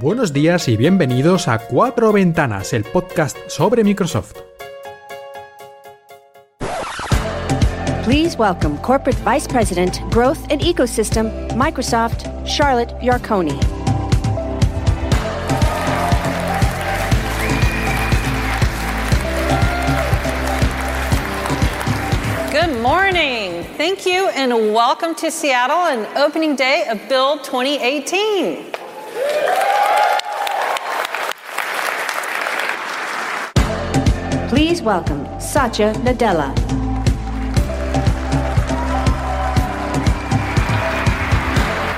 Buenos días y bienvenidos a Cuatro Ventanas, el podcast sobre Microsoft. Please welcome Corporate Vice President, Growth and Ecosystem, Microsoft, Charlotte Yarconi. Good morning. Thank you and welcome to Seattle and opening day of Build 2018. Please welcome Satya Nadella.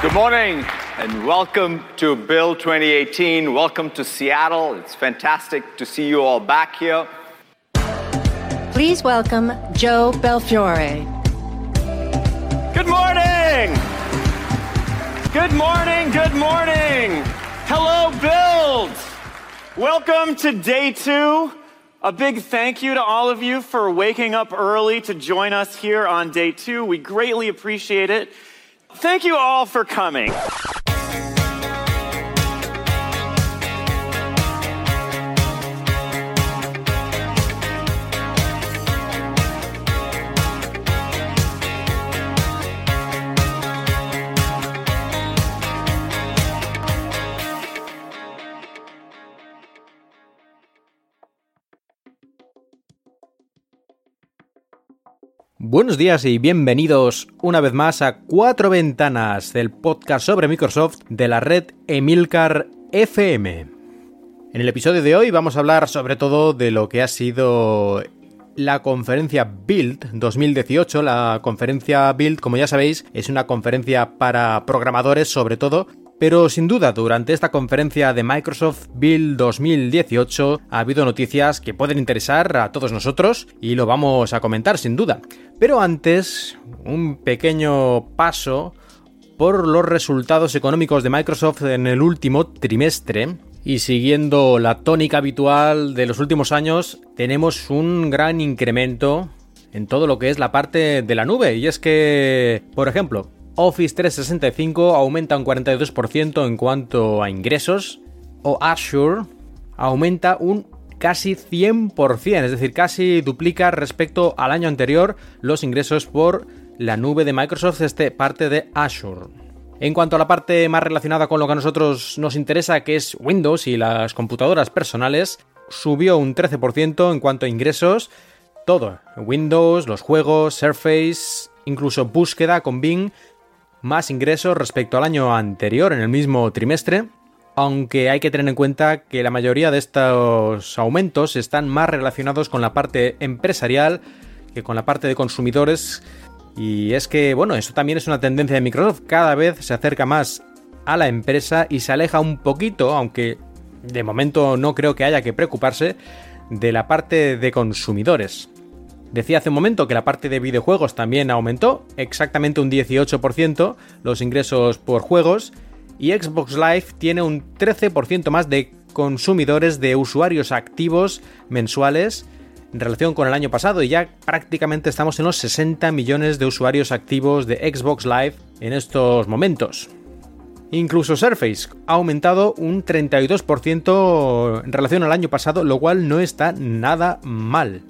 Good morning and welcome to Build 2018. Welcome to Seattle. It's fantastic to see you all back here. Please welcome Joe Belfiore. Good morning! Good morning, good morning! Hello, Build! Welcome to day two. A big thank you to all of you for waking up early to join us here on day two. We greatly appreciate it. Thank you all for coming. Buenos días y bienvenidos una vez más a Cuatro Ventanas, del podcast sobre Microsoft de la red Emilcar FM. En el episodio de hoy vamos a hablar sobre todo de lo que ha sido la conferencia Build 2018. La conferencia Build, como ya sabéis, es una conferencia para programadores sobre todo, pero sin duda, durante esta conferencia de Microsoft Build 2018 ha habido noticias que pueden interesar a todos nosotros y lo vamos a comentar sin duda. Pero antes, un pequeño paso por los resultados económicos de Microsoft en el último trimestre. Y siguiendo la tónica habitual de los últimos años, tenemos un gran incremento en todo lo que es la parte de la nube. Y es que, por ejemplo, Office 365 aumenta un 42% en cuanto a ingresos, o Azure aumenta un casi 100%, es decir, casi duplica respecto al año anterior los ingresos por la nube de Microsoft, este parte de Azure. En cuanto a la parte más relacionada con lo que a nosotros nos interesa, que es Windows y las computadoras personales, subió un 13% en cuanto a ingresos. Todo, Windows, los juegos, Surface, incluso búsqueda con Bing, más ingresos respecto al año anterior en el mismo trimestre, aunque hay que tener en cuenta que la mayoría de estos aumentos están más relacionados con la parte empresarial que con la parte de consumidores. Y es que, bueno, eso también es una tendencia de Microsoft. Cada vez se acerca más a la empresa y se aleja un poquito, aunque de momento no creo que haya que preocuparse, de la parte de consumidores. Decía hace un momento que la parte de videojuegos también aumentó, exactamente un 18% los ingresos por juegos, y Xbox Live tiene un 13% más de consumidores de usuarios activos mensuales en relación con el año pasado y ya prácticamente estamos en los 60 millones de usuarios activos de Xbox Live en estos momentos. Incluso Surface ha aumentado un 32% en relación al año pasado, lo cual no está nada mal.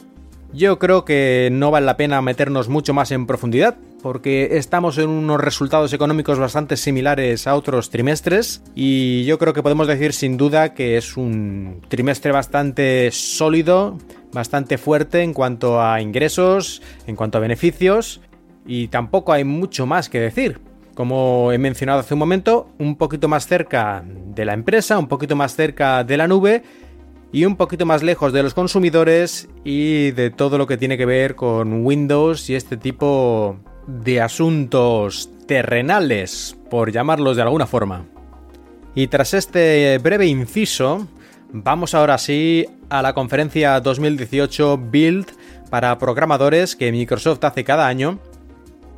Yo creo que no vale la pena meternos mucho más en profundidad, porque estamos en unos resultados económicos bastante similares a otros trimestres y yo creo que podemos decir sin duda que es un trimestre bastante sólido, bastante fuerte en cuanto a ingresos, en cuanto a beneficios y tampoco hay mucho más que decir. Como he mencionado hace un momento, un poquito más cerca de la empresa, un poquito más cerca de la nube y un poquito más lejos de los consumidores y de todo lo que tiene que ver con Windows y este tipo de asuntos terrenales, por llamarlos de alguna forma. Y tras este breve inciso, vamos ahora sí a la conferencia 2018 Build para programadores que Microsoft hace cada año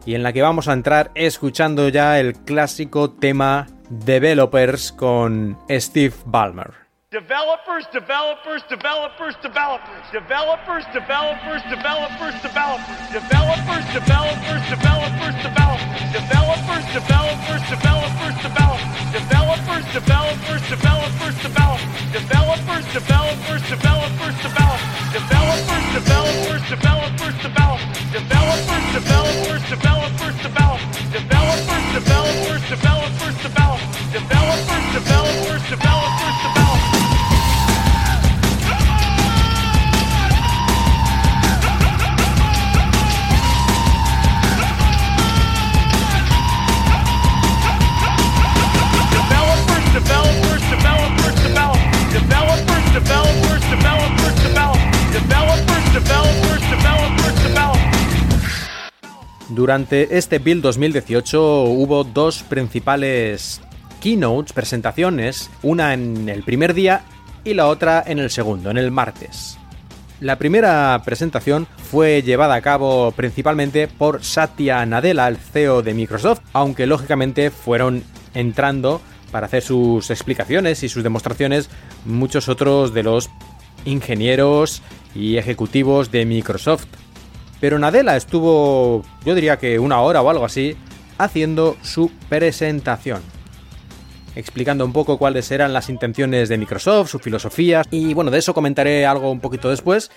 y en la que vamos a entrar escuchando ya el clásico tema Developers con Steve Ballmer. Developers, developers, developers, developers, developers, developers, developers, developers, developers, developers, developers, developers, developers, developers, developers, developers, developers, developers, developers, develop, developers, developers, developers, develop, developers, developers, developers, develop, developers, developers, Durante este Build 2018 hubo dos principales keynotes, presentaciones, una en el primer día y la otra en el segundo, en el martes. La primera presentación fue llevada a cabo principalmente por Satya Nadella, el CEO de Microsoft, aunque lógicamente fueron entrando para hacer sus explicaciones y sus demostraciones muchos otros de los ingenieros y ejecutivos de Microsoft. Pero Nadella estuvo, yo diría que una hora o algo así, haciendo su presentación. Explicando un poco cuáles eran las intenciones de Microsoft, su filosofía. Y bueno, de eso comentaré algo un poquito después.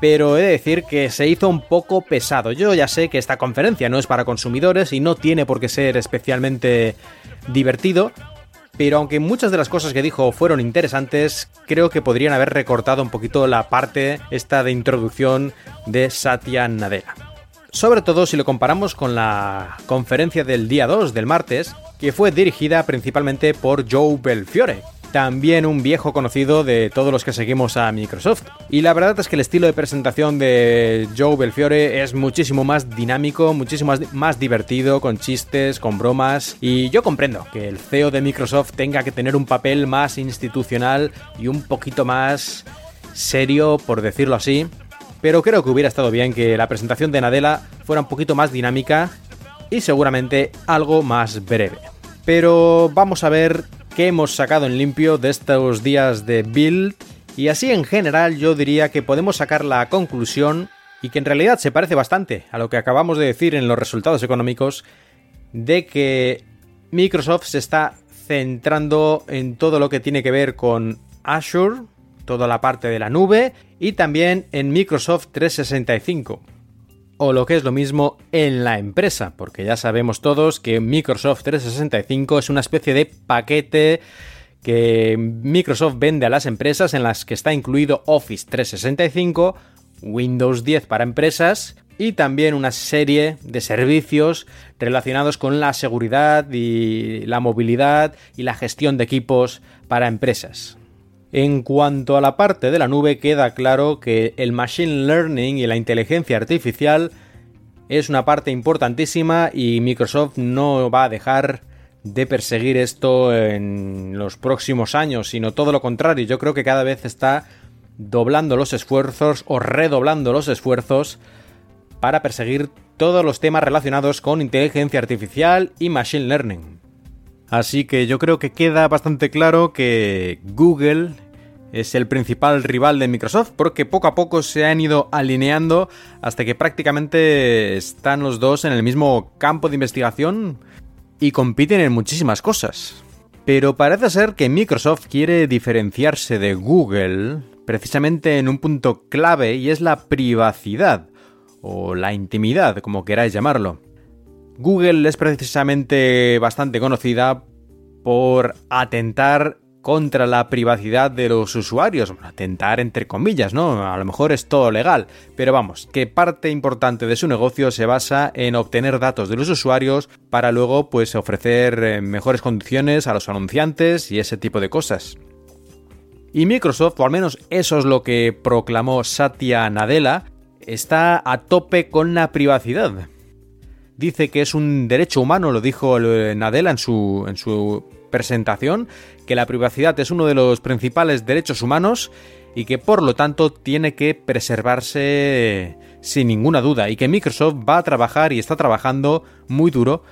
Pero he de decir que se hizo un poco pesado. Yo ya sé que esta conferencia no es para consumidores y no tiene por qué ser especialmente divertido. Pero aunque muchas de las cosas que dijo fueron interesantes, creo que podrían haber recortado un poquito la parte esta de introducción de Satya Nadella. Sobre todo si lo comparamos con la conferencia del día 2 del martes, que fue dirigida principalmente por Joe Belfiore, también un viejo conocido de todos los que seguimos a Microsoft. Y la verdad es que el estilo de presentación de Joe Belfiore es muchísimo más dinámico, muchísimo más, divertido, con chistes, con bromas. Y yo comprendo que el CEO de Microsoft tenga que tener un papel más institucional y un poquito más serio, por decirlo así. Pero creo que hubiera estado bien que la presentación de Nadella fuera un poquito más dinámica y seguramente algo más breve. Pero vamos a ver qué hemos sacado en limpio de estos días de build. Y así en general yo diría que podemos sacar la conclusión y que en realidad se parece bastante a lo que acabamos de decir en los resultados económicos de que Microsoft se está centrando en todo lo que tiene que ver con Azure, toda la parte de la nube y también en Microsoft 365 o lo que es lo mismo en la empresa, porque ya sabemos todos que Microsoft 365 es una especie de paquete que Microsoft vende a las empresas en las que está incluido Office 365, Windows 10 para empresas y también una serie de servicios relacionados con la seguridad y la movilidad y la gestión de equipos para empresas. En cuanto a la parte de la nube, queda claro que el Machine Learning y la inteligencia artificial es una parte importantísima y Microsoft no va a dejar de perseguir esto en los próximos años, sino todo lo contrario. Yo creo que cada vez está doblando los esfuerzos o redoblando los esfuerzos para perseguir todos los temas relacionados con inteligencia artificial y machine learning. Así que yo creo que queda bastante claro que Google es el principal rival de Microsoft porque poco a poco se han ido alineando hasta que prácticamente están los dos en el mismo campo de investigación y compiten en muchísimas cosas. Pero parece ser que Microsoft quiere diferenciarse de Google precisamente en un punto clave y es la privacidad o la intimidad, como queráis llamarlo. Google es precisamente bastante conocida por atentar contra la privacidad de los usuarios. atentar entre comillas, ¿no? A lo mejor es todo legal, pero vamos, que parte importante de su negocio se basa en obtener datos de los usuarios para luego pues ofrecer eh, mejores condiciones a los anunciantes y ese tipo de cosas. Y Microsoft, o al menos eso es lo que proclamó Satya Nadella, está a tope con la privacidad dice que es un derecho humano, lo dijo Nadella en su, en su presentación, que la privacidad es uno de los principales derechos humanos y que por lo tanto tiene que preservarse sin ninguna duda y que Microsoft va a trabajar y está trabajando muy duro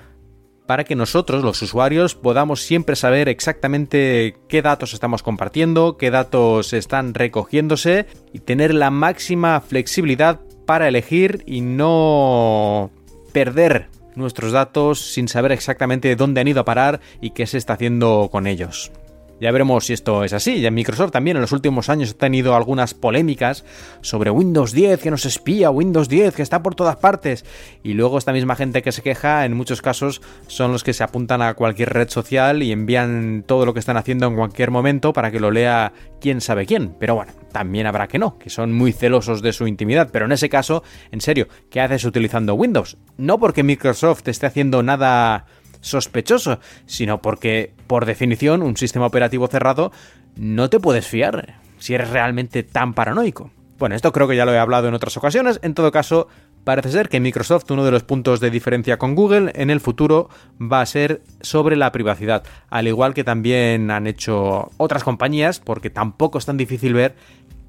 para que nosotros, los usuarios, podamos siempre saber exactamente qué datos estamos compartiendo, qué datos están recogiéndose y tener la máxima flexibilidad para elegir y no perder nuestros datos sin saber exactamente dónde han ido a parar y qué se está haciendo con ellos. Ya veremos si esto es así. Ya Microsoft también en los últimos años ha tenido algunas polémicas sobre Windows 10 que nos espía, Windows 10 que está por todas partes. Y luego esta misma gente que se queja, en muchos casos, son los que se apuntan a cualquier red social y envían todo lo que están haciendo en cualquier momento para que lo lea quién sabe quién. Pero bueno, también habrá que no, que son muy celosos de su intimidad. Pero en ese caso, en serio, ¿qué haces utilizando Windows? No porque Microsoft esté haciendo nada sospechoso, sino porque, por definición, un sistema operativo cerrado no te puedes fiar si eres realmente tan paranoico. Bueno, esto creo que ya lo he hablado en otras ocasiones, en todo caso, parece ser que Microsoft, uno de los puntos de diferencia con Google en el futuro va a ser sobre la privacidad, al igual que también han hecho otras compañías, porque tampoco es tan difícil ver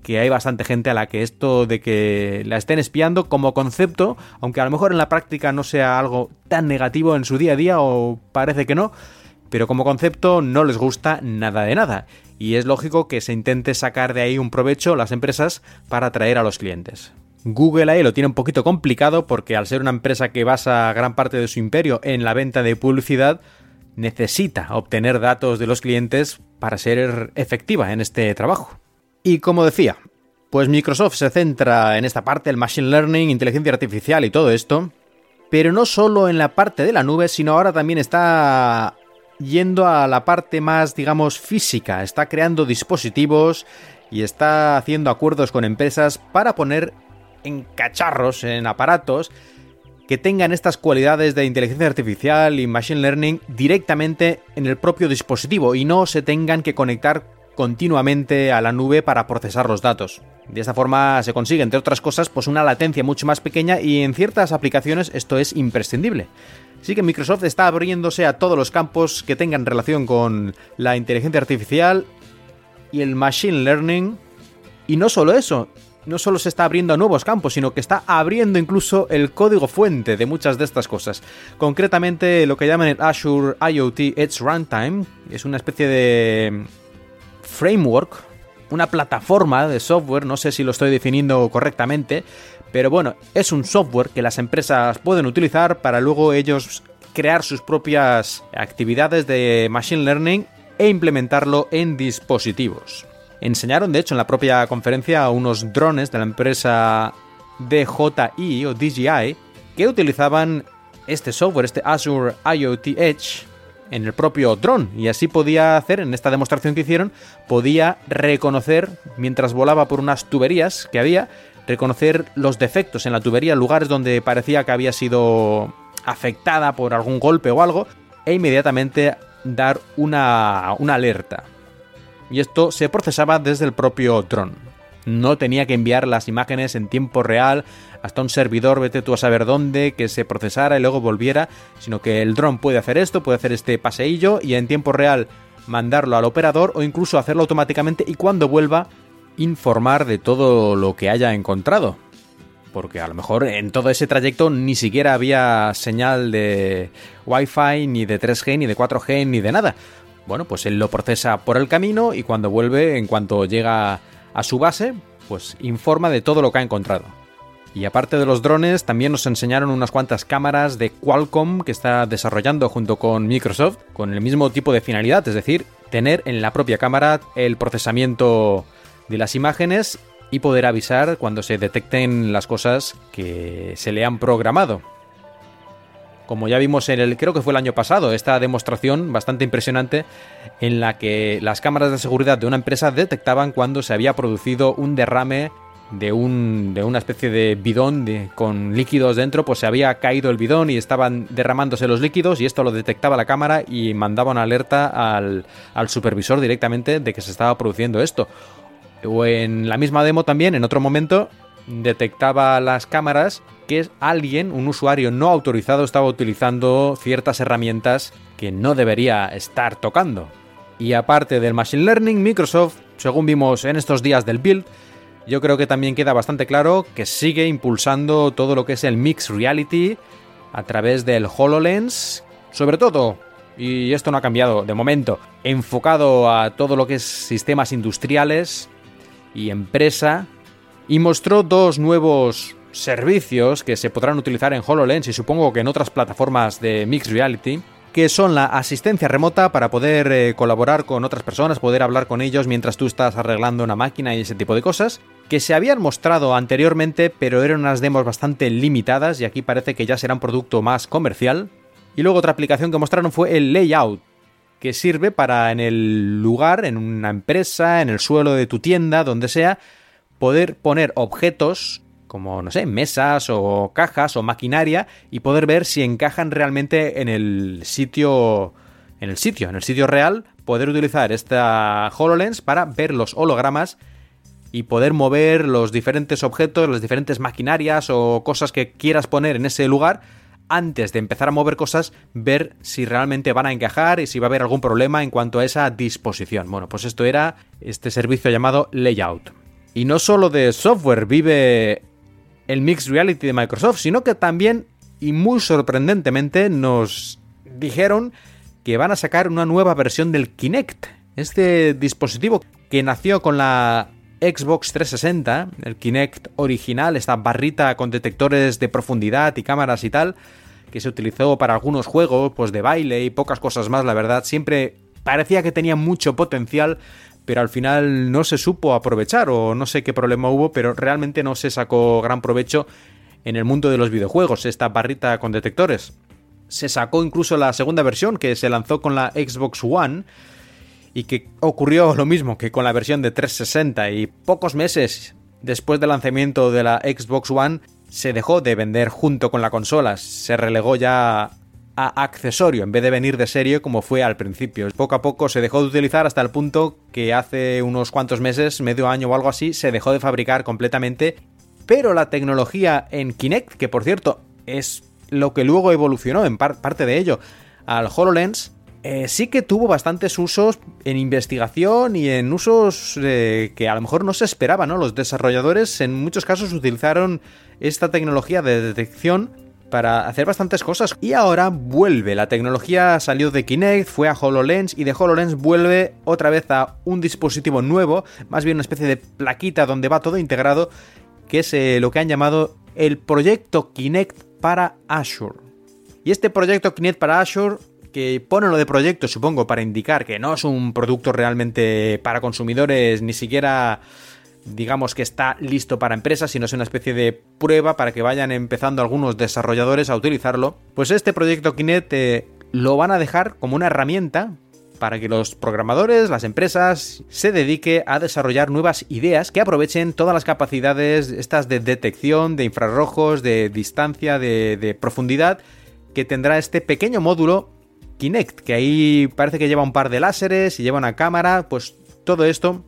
que hay bastante gente a la que esto de que la estén espiando como concepto, aunque a lo mejor en la práctica no sea algo tan negativo en su día a día o parece que no, pero como concepto no les gusta nada de nada. Y es lógico que se intente sacar de ahí un provecho las empresas para atraer a los clientes. Google ahí lo tiene un poquito complicado porque al ser una empresa que basa gran parte de su imperio en la venta de publicidad, necesita obtener datos de los clientes para ser efectiva en este trabajo. Y como decía, pues Microsoft se centra en esta parte, el Machine Learning, inteligencia artificial y todo esto, pero no solo en la parte de la nube, sino ahora también está yendo a la parte más, digamos, física, está creando dispositivos y está haciendo acuerdos con empresas para poner en cacharros, en aparatos, que tengan estas cualidades de inteligencia artificial y machine learning directamente en el propio dispositivo y no se tengan que conectar continuamente a la nube para procesar los datos. De esta forma se consigue, entre otras cosas, pues una latencia mucho más pequeña y en ciertas aplicaciones esto es imprescindible. Así que Microsoft está abriéndose a todos los campos que tengan relación con la inteligencia artificial y el machine learning. Y no solo eso, no solo se está abriendo a nuevos campos, sino que está abriendo incluso el código fuente de muchas de estas cosas. Concretamente lo que llaman el Azure IoT Edge Runtime, es una especie de framework, una plataforma de software, no sé si lo estoy definiendo correctamente, pero bueno, es un software que las empresas pueden utilizar para luego ellos crear sus propias actividades de machine learning e implementarlo en dispositivos. Enseñaron, de hecho, en la propia conferencia a unos drones de la empresa DJI o DJI que utilizaban este software, este Azure IoT Edge, en el propio dron y así podía hacer, en esta demostración que hicieron, podía reconocer, mientras volaba por unas tuberías que había, reconocer los defectos en la tubería, lugares donde parecía que había sido afectada por algún golpe o algo, e inmediatamente dar una, una alerta. Y esto se procesaba desde el propio dron no tenía que enviar las imágenes en tiempo real hasta un servidor, vete tú a saber dónde, que se procesara y luego volviera, sino que el dron puede hacer esto, puede hacer este paseillo y en tiempo real mandarlo al operador o incluso hacerlo automáticamente y cuando vuelva informar de todo lo que haya encontrado. Porque a lo mejor en todo ese trayecto ni siquiera había señal de Wi-Fi, ni de 3G, ni de 4G, ni de nada. Bueno, pues él lo procesa por el camino y cuando vuelve, en cuanto llega a su base, pues informa de todo lo que ha encontrado. Y aparte de los drones, también nos enseñaron unas cuantas cámaras de Qualcomm que está desarrollando junto con Microsoft, con el mismo tipo de finalidad, es decir, tener en la propia cámara el procesamiento de las imágenes y poder avisar cuando se detecten las cosas que se le han programado. Como ya vimos en el, creo que fue el año pasado, esta demostración bastante impresionante en la que las cámaras de seguridad de una empresa detectaban cuando se había producido un derrame de, un, de una especie de bidón con líquidos dentro, pues se había caído el bidón y estaban derramándose los líquidos y esto lo detectaba la cámara y mandaba una alerta al, al supervisor directamente de que se estaba produciendo esto. O en la misma demo también, en otro momento, detectaba las cámaras que alguien, un usuario no autorizado, estaba utilizando ciertas herramientas que no debería estar tocando. Y aparte del Machine Learning, Microsoft, según vimos en estos días del build, yo creo que también queda bastante claro que sigue impulsando todo lo que es el Mixed Reality a través del HoloLens, sobre todo, y esto no ha cambiado de momento, enfocado a todo lo que es sistemas industriales y empresa, y mostró dos nuevos servicios que se podrán utilizar en HoloLens y supongo que en otras plataformas de Mixed Reality, que son la asistencia remota para poder eh, colaborar con otras personas, poder hablar con ellos mientras tú estás arreglando una máquina y ese tipo de cosas, que se habían mostrado anteriormente, pero eran unas demos bastante limitadas y aquí parece que ya será un producto más comercial. Y luego otra aplicación que mostraron fue el layout, que sirve para en el lugar, en una empresa, en el suelo de tu tienda, donde sea, poder poner objetos como, no sé, mesas o cajas o maquinaria y poder ver si encajan realmente en el sitio, en el sitio, en el sitio real, poder utilizar esta HoloLens para ver los hologramas y poder mover los diferentes objetos, las diferentes maquinarias o cosas que quieras poner en ese lugar antes de empezar a mover cosas, ver si realmente van a encajar y si va a haber algún problema en cuanto a esa disposición. Bueno, pues esto era este servicio llamado Layout. Y no solo de software vive el Mixed Reality de Microsoft, sino que también, y muy sorprendentemente, nos dijeron que van a sacar una nueva versión del Kinect. Este dispositivo que nació con la Xbox 360, el Kinect original, esta barrita con detectores de profundidad y cámaras y tal, que se utilizó para algunos juegos, pues de baile y pocas cosas más, la verdad, siempre parecía que tenía mucho potencial, pero al final no se supo aprovechar o no sé qué problema hubo, pero realmente no se sacó gran provecho en el mundo de los videojuegos, esta barrita con detectores. Se sacó incluso la segunda versión que se lanzó con la Xbox One, y que ocurrió lo mismo que con la versión de 360 y pocos meses después del lanzamiento de la Xbox One se dejó de vender junto con la consola, se relegó ya a accesorio en vez de venir de serie como fue al principio. Poco a poco se dejó de utilizar hasta el punto que hace unos cuantos meses, medio año o algo así, se dejó de fabricar completamente. Pero la tecnología en Kinect, que por cierto es lo que luego evolucionó en parte de ello al HoloLens, eh, sí que tuvo bastantes usos en investigación y en usos eh, que a lo mejor no se esperaba, ¿no? Los desarrolladores en muchos casos utilizaron esta tecnología de detección para hacer bastantes cosas. Y ahora vuelve. La tecnología salió de Kinect, fue a HoloLens y de HoloLens vuelve otra vez a un dispositivo nuevo, más bien una especie de plaquita donde va todo integrado, que es eh, lo que han llamado el proyecto Kinect para Azure. Y este proyecto Kinect para Azure que pone lo de proyecto, supongo, para indicar que no es un producto realmente para consumidores, ni siquiera digamos que está listo para empresas, sino es una especie de prueba para que vayan empezando algunos desarrolladores a utilizarlo, pues este proyecto Kinect eh, lo van a dejar como una herramienta para que los programadores, las empresas, se dedique a desarrollar nuevas ideas que aprovechen todas las capacidades estas de detección, de infrarrojos, de distancia, de, de profundidad que tendrá este pequeño módulo Kinect, que ahí parece que lleva un par de láseres y lleva una cámara, pues todo esto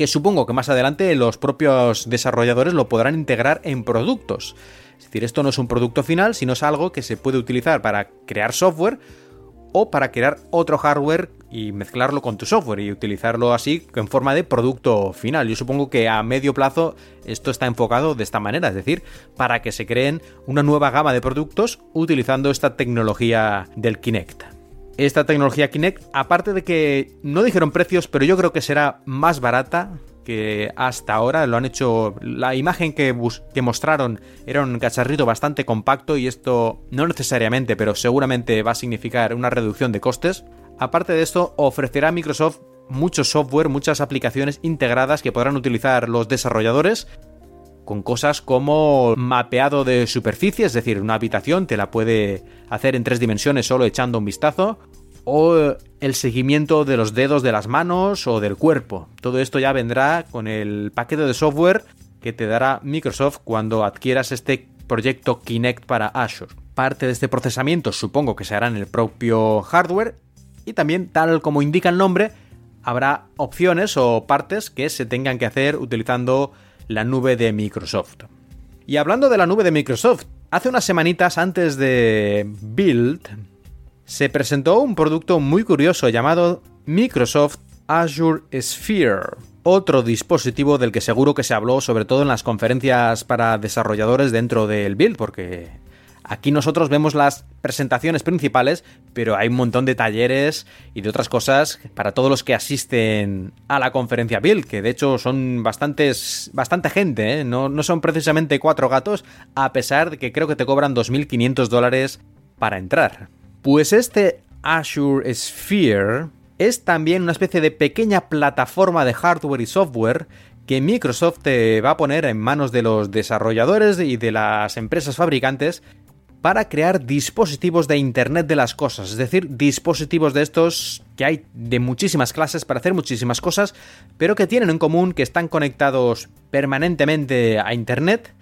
que supongo que más adelante los propios desarrolladores lo podrán integrar en productos. Es decir, esto no es un producto final, sino es algo que se puede utilizar para crear software o para crear otro hardware y mezclarlo con tu software y utilizarlo así en forma de producto final. Yo supongo que a medio plazo esto está enfocado de esta manera, es decir, para que se creen una nueva gama de productos utilizando esta tecnología del Kinect esta tecnología Kinect, aparte de que no dijeron precios, pero yo creo que será más barata que hasta ahora lo han hecho. La imagen que, mostraron era un cacharrito bastante compacto y esto no necesariamente, pero seguramente va a significar una reducción de costes. Aparte de esto, ofrecerá Microsoft mucho software, muchas aplicaciones integradas que podrán utilizar los desarrolladores con cosas como mapeado de superficie, es decir, una habitación te la puede hacer en tres dimensiones solo echando un vistazo, o el seguimiento de los dedos de las manos o del cuerpo. Todo esto ya vendrá con el paquete de software que te dará Microsoft cuando adquieras este proyecto Kinect para Azure. Parte de este procesamiento supongo que se hará en el propio hardware y también, tal como indica el nombre, habrá opciones o partes que se tengan que hacer utilizando la nube de Microsoft. Y hablando de la nube de Microsoft, hace unas semanitas antes de Build, se presentó un producto muy curioso llamado Microsoft Azure Sphere, otro dispositivo del que seguro que se habló sobre todo en las conferencias para desarrolladores dentro del Build, porque Aquí nosotros vemos las presentaciones principales, pero hay un montón de talleres y de otras cosas para todos los que asisten a la conferencia Build, que de hecho son bastante gente, ¿eh? no, no son precisamente cuatro gatos, a pesar de que creo que te cobran 2.500 dólares para entrar. Pues este Azure Sphere es también una especie de pequeña plataforma de hardware y software que Microsoft te va a poner en manos de los desarrolladores y de las empresas fabricantes para crear dispositivos de Internet de las Cosas, es decir, dispositivos de estos que hay de muchísimas clases para hacer muchísimas cosas, pero que tienen en común que están conectados permanentemente a Internet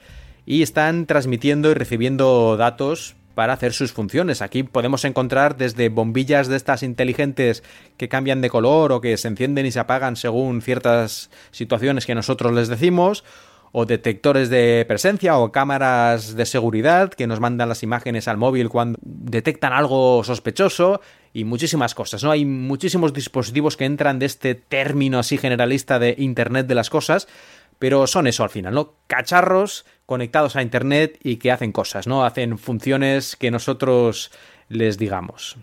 y están transmitiendo y recibiendo datos para hacer sus funciones. Aquí podemos encontrar desde bombillas de estas inteligentes que cambian de color o que se encienden y se apagan según ciertas situaciones que nosotros les decimos, o detectores de presencia o cámaras de seguridad que nos mandan las imágenes al móvil cuando detectan algo sospechoso y muchísimas cosas, ¿no? Hay muchísimos dispositivos que entran de este término así generalista de Internet de las cosas, pero son eso al final, ¿no? Cacharros conectados a Internet y que hacen cosas, ¿no? Hacen funciones que nosotros les digamos.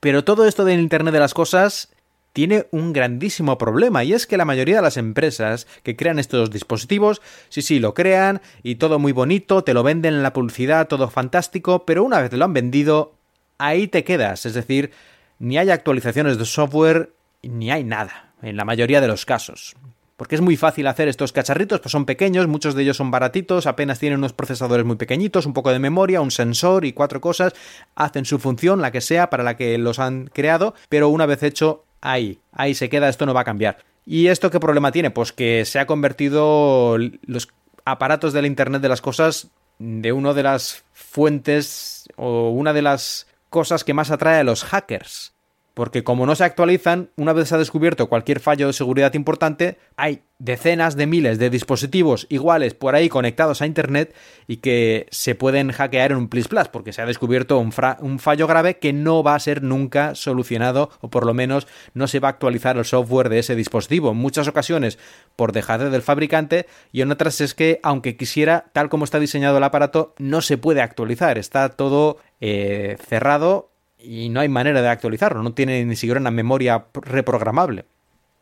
Pero todo esto del Internet de las cosas tiene un grandísimo problema y es que la mayoría de las empresas que crean estos dispositivos, sí, sí, lo crean y todo muy bonito, te lo venden en la publicidad, todo fantástico, pero una vez te lo han vendido, ahí te quedas, es decir, ni hay actualizaciones de software ni hay nada, en la mayoría de los casos. Porque es muy fácil hacer estos cacharritos, pues son pequeños, muchos de ellos son baratitos, apenas tienen unos procesadores muy pequeñitos, un poco de memoria, un sensor y cuatro cosas, hacen su función, la que sea, para la que los han creado, pero una vez hecho ahí, ahí se queda, esto no va a cambiar. ¿Y esto qué problema tiene? Pues que se ha convertido los aparatos del Internet de las cosas de una de las fuentes o una de las cosas que más atrae a los hackers porque como no se actualizan, una vez se ha descubierto cualquier fallo de seguridad importante, hay decenas de miles de dispositivos iguales por ahí conectados a Internet y que se pueden hackear en un plis porque se ha descubierto un, un, fallo grave que no va a ser nunca solucionado o por lo menos no se va a actualizar el software de ese dispositivo. En muchas ocasiones por dejadez del fabricante y en otras es que aunque quisiera, tal como está diseñado el aparato, no se puede actualizar, está todo eh, cerrado y no hay manera de actualizarlo, no tiene ni siquiera una memoria reprogramable.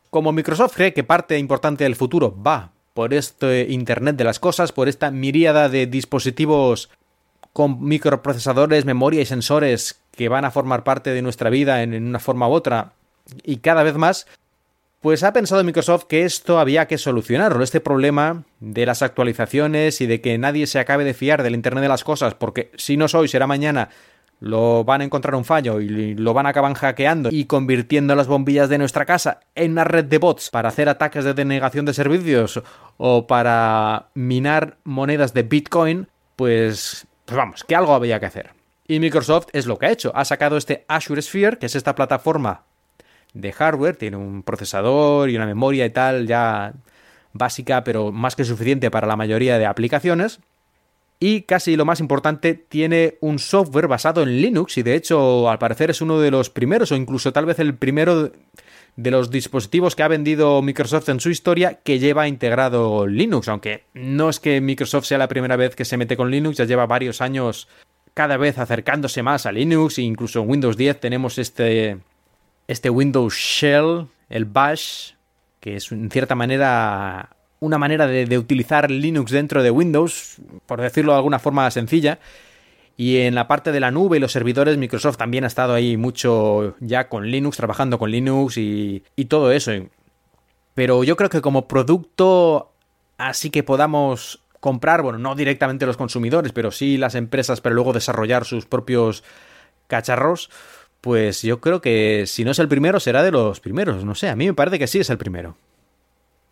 Como Microsoft cree que parte importante del futuro va por este Internet de las Cosas, por esta miríada de dispositivos con microprocesadores, memoria y sensores que van a formar parte de nuestra vida en, una forma u otra, y cada vez más, pues ha pensado Microsoft que esto había que solucionarlo, este problema de las actualizaciones y de que nadie se acabe de fiar del Internet de las Cosas, porque si no es hoy, será mañana, lo van a encontrar un fallo y lo van a acabar hackeando y convirtiendo las bombillas de nuestra casa en una red de bots para hacer ataques de denegación de servicios o para minar monedas de Bitcoin, pues, pues vamos, que algo había que hacer. Y Microsoft es lo que ha hecho. Ha sacado este Azure Sphere, que es esta plataforma de hardware, tiene un procesador y una memoria y tal ya básica, pero más que suficiente para la mayoría de aplicaciones. Y casi lo más importante, tiene un software basado en Linux y de hecho al parecer es uno de los primeros o incluso tal vez el primero de los dispositivos que ha vendido Microsoft en su historia que lleva integrado Linux, aunque no es que Microsoft sea la primera vez que se mete con Linux, ya lleva varios años cada vez acercándose más a Linux. E incluso en Windows 10 tenemos este, este Windows Shell, el Bash, que es en cierta manera una manera de, utilizar Linux dentro de Windows, por decirlo de alguna forma sencilla. Y en la parte de la nube y los servidores, Microsoft también ha estado ahí mucho ya con Linux, trabajando con Linux y, y todo eso. Pero yo creo que como producto así que podamos comprar, bueno, no directamente los consumidores, pero sí las empresas, pero luego desarrollar sus propios cacharros, pues yo creo que si no es el primero, será de los primeros. No sé, a mí me parece que sí es el primero.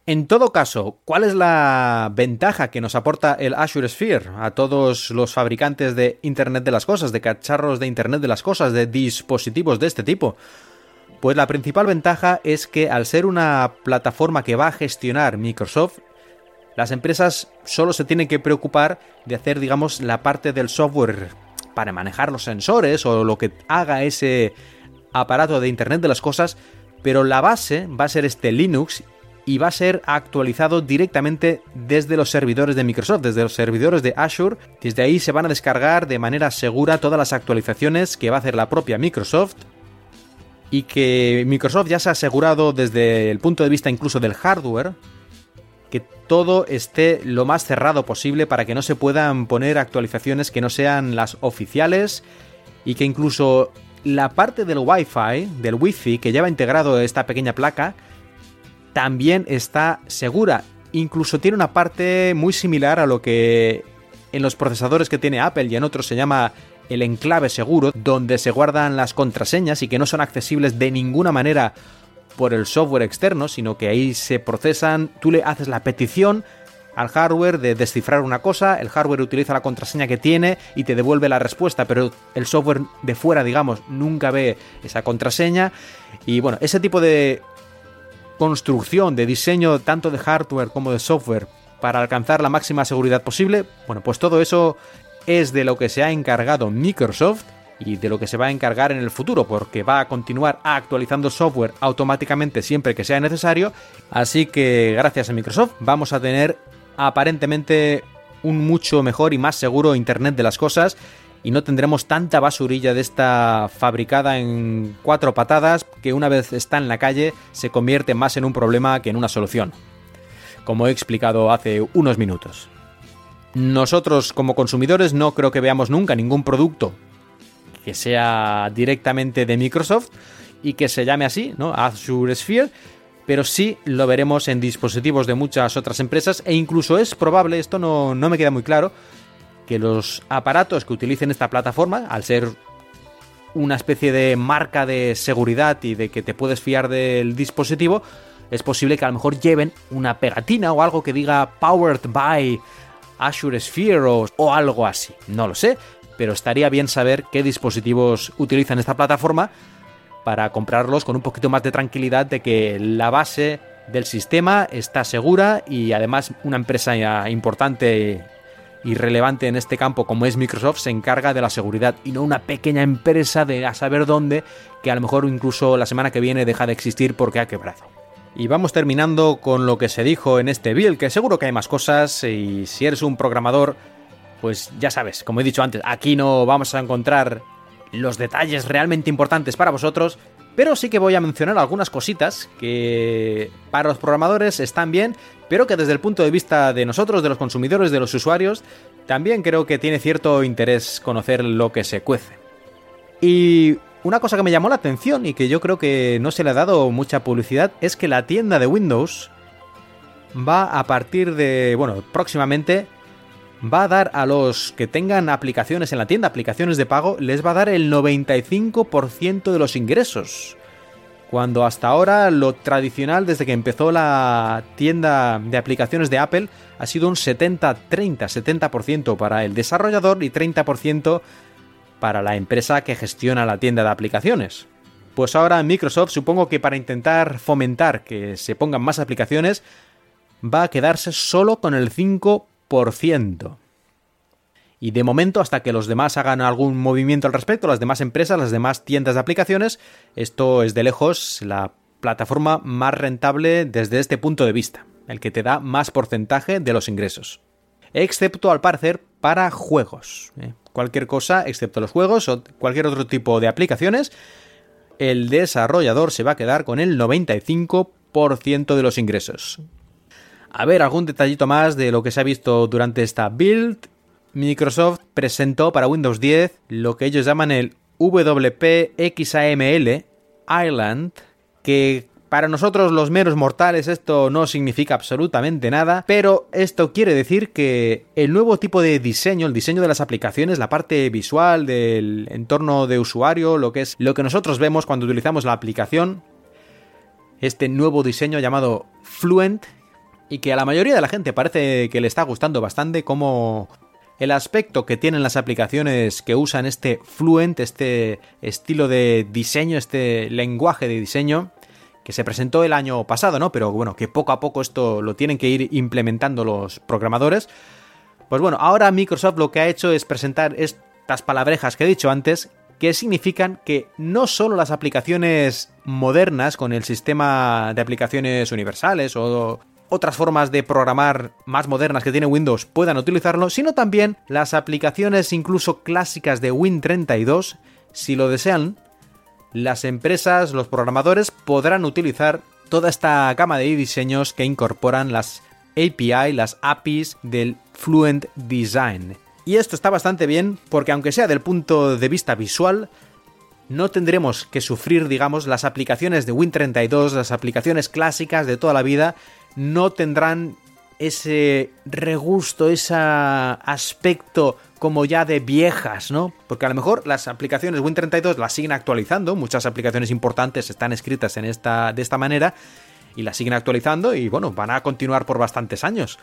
En todo caso, ¿cuál es la ventaja que nos aporta el Azure Sphere a todos los fabricantes de Internet de las Cosas, de cacharros de Internet de las Cosas, de dispositivos de este tipo? Pues la principal ventaja es que al ser una plataforma que va a gestionar Microsoft, las empresas solo se tienen que preocupar de hacer, digamos, la parte del software para manejar los sensores o lo que haga ese aparato de Internet de las Cosas, pero la base va a ser este Linux y va a ser actualizado directamente desde los servidores de Microsoft, desde los servidores de Azure. Desde ahí se van a descargar de manera segura todas las actualizaciones que va a hacer la propia Microsoft y que Microsoft ya se ha asegurado desde el punto de vista incluso del hardware que todo esté lo más cerrado posible para que no se puedan poner actualizaciones que no sean las oficiales y que incluso la parte del Wi-Fi, del Wi-Fi que lleva integrado esta pequeña placa, también está segura. Incluso tiene una parte muy similar a lo que en los procesadores que tiene Apple y en otros se llama el enclave seguro, donde se guardan las contraseñas y que no son accesibles de ninguna manera por el software externo, sino que ahí se procesan, tú le haces la petición al hardware de descifrar una cosa, el hardware utiliza la contraseña que tiene y te devuelve la respuesta, pero el software de fuera, digamos, nunca ve esa contraseña. Y bueno, ese tipo de construcción, de diseño tanto de hardware como de software para alcanzar la máxima seguridad posible, bueno, pues todo eso es de lo que se ha encargado Microsoft y de lo que se va a encargar en el futuro, porque va a continuar actualizando software automáticamente siempre que sea necesario. Así que gracias a Microsoft vamos a tener aparentemente un mucho mejor y más seguro Internet de las cosas y no tendremos tanta basurilla de esta fabricada en cuatro patadas que una vez está en la calle se convierte más en un problema que en una solución, como he explicado hace unos minutos. Nosotros como consumidores no creo que veamos nunca ningún producto que sea directamente de Microsoft y que se llame así, ¿no? Azure Sphere, pero sí lo veremos en dispositivos de muchas otras empresas e incluso es probable, esto no, no me queda muy claro, que los aparatos que utilicen esta plataforma, al ser una especie de marca de seguridad y de que te puedes fiar del dispositivo, es posible que a lo mejor lleven una pegatina o algo que diga Powered by Azure Sphere o, algo así. No lo sé, pero estaría bien saber qué dispositivos utilizan esta plataforma para comprarlos con un poquito más de tranquilidad de que la base del sistema está segura y además una empresa importante y relevante en este campo como es Microsoft se encarga de la seguridad y no una pequeña empresa de a saber dónde que a lo mejor incluso la semana que viene deja de existir porque ha quebrado. Y vamos terminando con lo que se dijo en este build, que seguro que hay más cosas y si eres un programador, pues ya sabes, como he dicho antes, aquí no vamos a encontrar los detalles realmente importantes para vosotros, pero sí que voy a mencionar algunas cositas que para los programadores están bien, pero que desde el punto de vista de nosotros, de los consumidores, de los usuarios, también creo que tiene cierto interés conocer lo que se cuece. Y una cosa que me llamó la atención y que yo creo que no se le ha dado mucha publicidad es que la tienda de Windows va a partir de, bueno, próximamente va a dar a los que tengan aplicaciones en la tienda, aplicaciones de pago, les va a dar el 95% de los ingresos. Cuando hasta ahora lo tradicional desde que empezó la tienda de aplicaciones de Apple ha sido un 70-30, 70% para el desarrollador y 30% para la empresa que gestiona la tienda de aplicaciones. Pues ahora Microsoft supongo que para intentar fomentar que se pongan más aplicaciones va a quedarse solo con el 5%. Y de momento, hasta que los demás hagan algún movimiento al respecto, las demás empresas, las demás tiendas de aplicaciones, esto es de lejos la plataforma más rentable desde este punto de vista, el que te da más porcentaje de los ingresos. Excepto al parecer para juegos. ¿eh? cualquier cosa excepto los juegos o cualquier otro tipo de aplicaciones, el desarrollador se va a quedar con el 95% de los ingresos. A ver, algún detallito más de lo que se ha visto durante esta build. Microsoft presentó para Windows 10 lo que ellos llaman el WPXAML Island, que para nosotros los meros mortales esto no significa absolutamente nada, pero esto quiere decir que el nuevo tipo de diseño, el diseño de las aplicaciones, la parte visual del entorno de usuario, lo que es lo que nosotros vemos cuando utilizamos la aplicación, este nuevo diseño llamado Fluent, y que a la mayoría de la gente parece que le está gustando bastante como el aspecto que tienen las aplicaciones que usan este Fluent, este estilo de diseño, este lenguaje de diseño, que se presentó el año pasado, ¿no? Pero bueno, que poco a poco esto lo tienen que ir implementando los programadores. Pues bueno, ahora Microsoft lo que ha hecho es presentar estas palabrejas que he dicho antes, que significan que no solo las aplicaciones modernas con el sistema de aplicaciones universales o otras formas de programar más modernas que tiene Windows puedan utilizarlo, sino también las aplicaciones incluso clásicas de Win32, si lo desean, las empresas, los programadores podrán utilizar toda esta gama de diseños que incorporan las API, las APIs del Fluent Design. Y esto está bastante bien porque aunque sea del punto de vista visual, no tendremos que sufrir, digamos, las aplicaciones de Win32, las aplicaciones clásicas de toda la vida, no tendrán ese regusto, ese aspecto como ya de viejas, ¿no? Porque a lo mejor las aplicaciones Win32 las siguen actualizando, muchas aplicaciones importantes están escritas en esta, de esta manera y las siguen actualizando y bueno, van a continuar por bastantes años.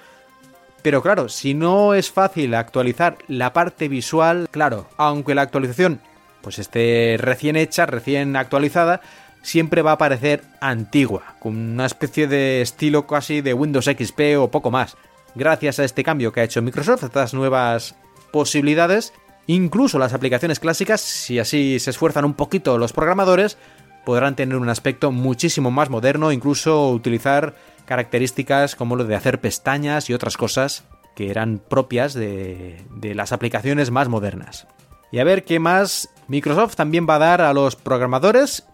Pero claro, si no es fácil actualizar la parte visual, claro, aunque la actualización pues esté recién hecha, recién actualizada, siempre va a parecer antigua, con una especie de estilo casi de Windows XP o poco más. Gracias a este cambio que ha hecho Microsoft, estas nuevas posibilidades, incluso las aplicaciones clásicas, si así se esfuerzan un poquito los programadores, podrán tener un aspecto muchísimo más moderno, incluso utilizar características como lo de hacer pestañas y otras cosas que eran propias de, las aplicaciones más modernas. Y a ver qué más. Microsoft también va a dar a los programadores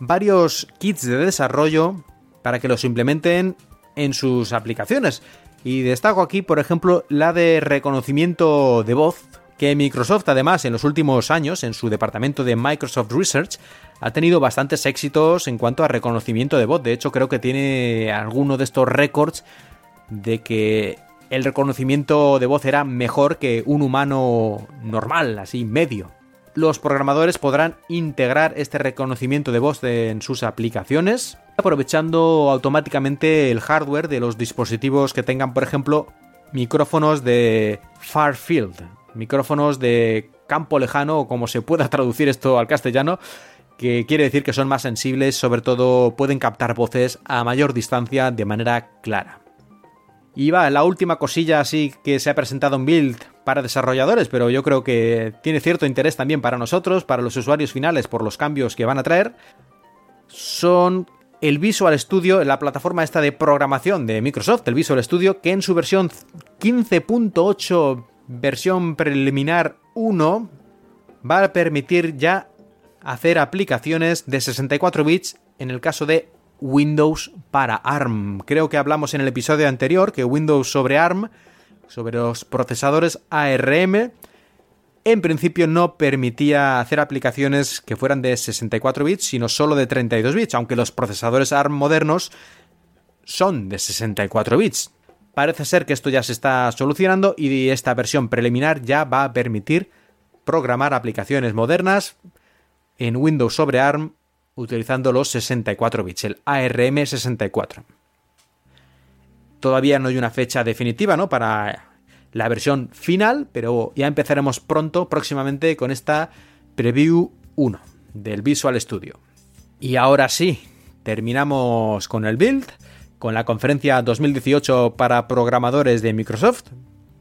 varios kits de desarrollo para que los implementen en sus aplicaciones. Y destaco aquí, por ejemplo, la de reconocimiento de voz, que Microsoft además en los últimos años, en su departamento de Microsoft Research, ha tenido bastantes éxitos en cuanto a reconocimiento de voz. De hecho, creo que tiene alguno de estos récords de que el reconocimiento de voz era mejor que un humano normal, así medio. Los programadores podrán integrar este reconocimiento de voz en sus aplicaciones, aprovechando automáticamente el hardware de los dispositivos que tengan, por ejemplo, micrófonos de far field, micrófonos de campo lejano, o como se pueda traducir esto al castellano, que quiere decir que son más sensibles, sobre todo pueden captar voces a mayor distancia de manera clara. Y va, la última cosilla así que se ha presentado en Build para desarrolladores, pero yo creo que tiene cierto interés también para nosotros, para los usuarios finales, por los cambios que van a traer, son el Visual Studio, la plataforma esta de programación de Microsoft, el Visual Studio, que en su versión 15.8, versión preliminar 1, va a permitir ya hacer aplicaciones de 64 bits en el caso de Windows para ARM. Creo que hablamos en el episodio anterior que Windows sobre ARM, sobre los procesadores ARM, en principio no permitía hacer aplicaciones que fueran de 64 bits, sino solo de 32 bits, aunque los procesadores ARM modernos son de 64 bits. Parece ser que esto ya se está solucionando y esta versión preliminar ya va a permitir programar aplicaciones modernas en Windows sobre ARM utilizando los 64 bits, el ARM64. Todavía no hay una fecha definitiva, ¿no? Para la versión final, pero ya empezaremos pronto, próximamente, con esta Preview 1 del Visual Studio. Y ahora sí, terminamos con el build, con la conferencia 2018 para programadores de Microsoft,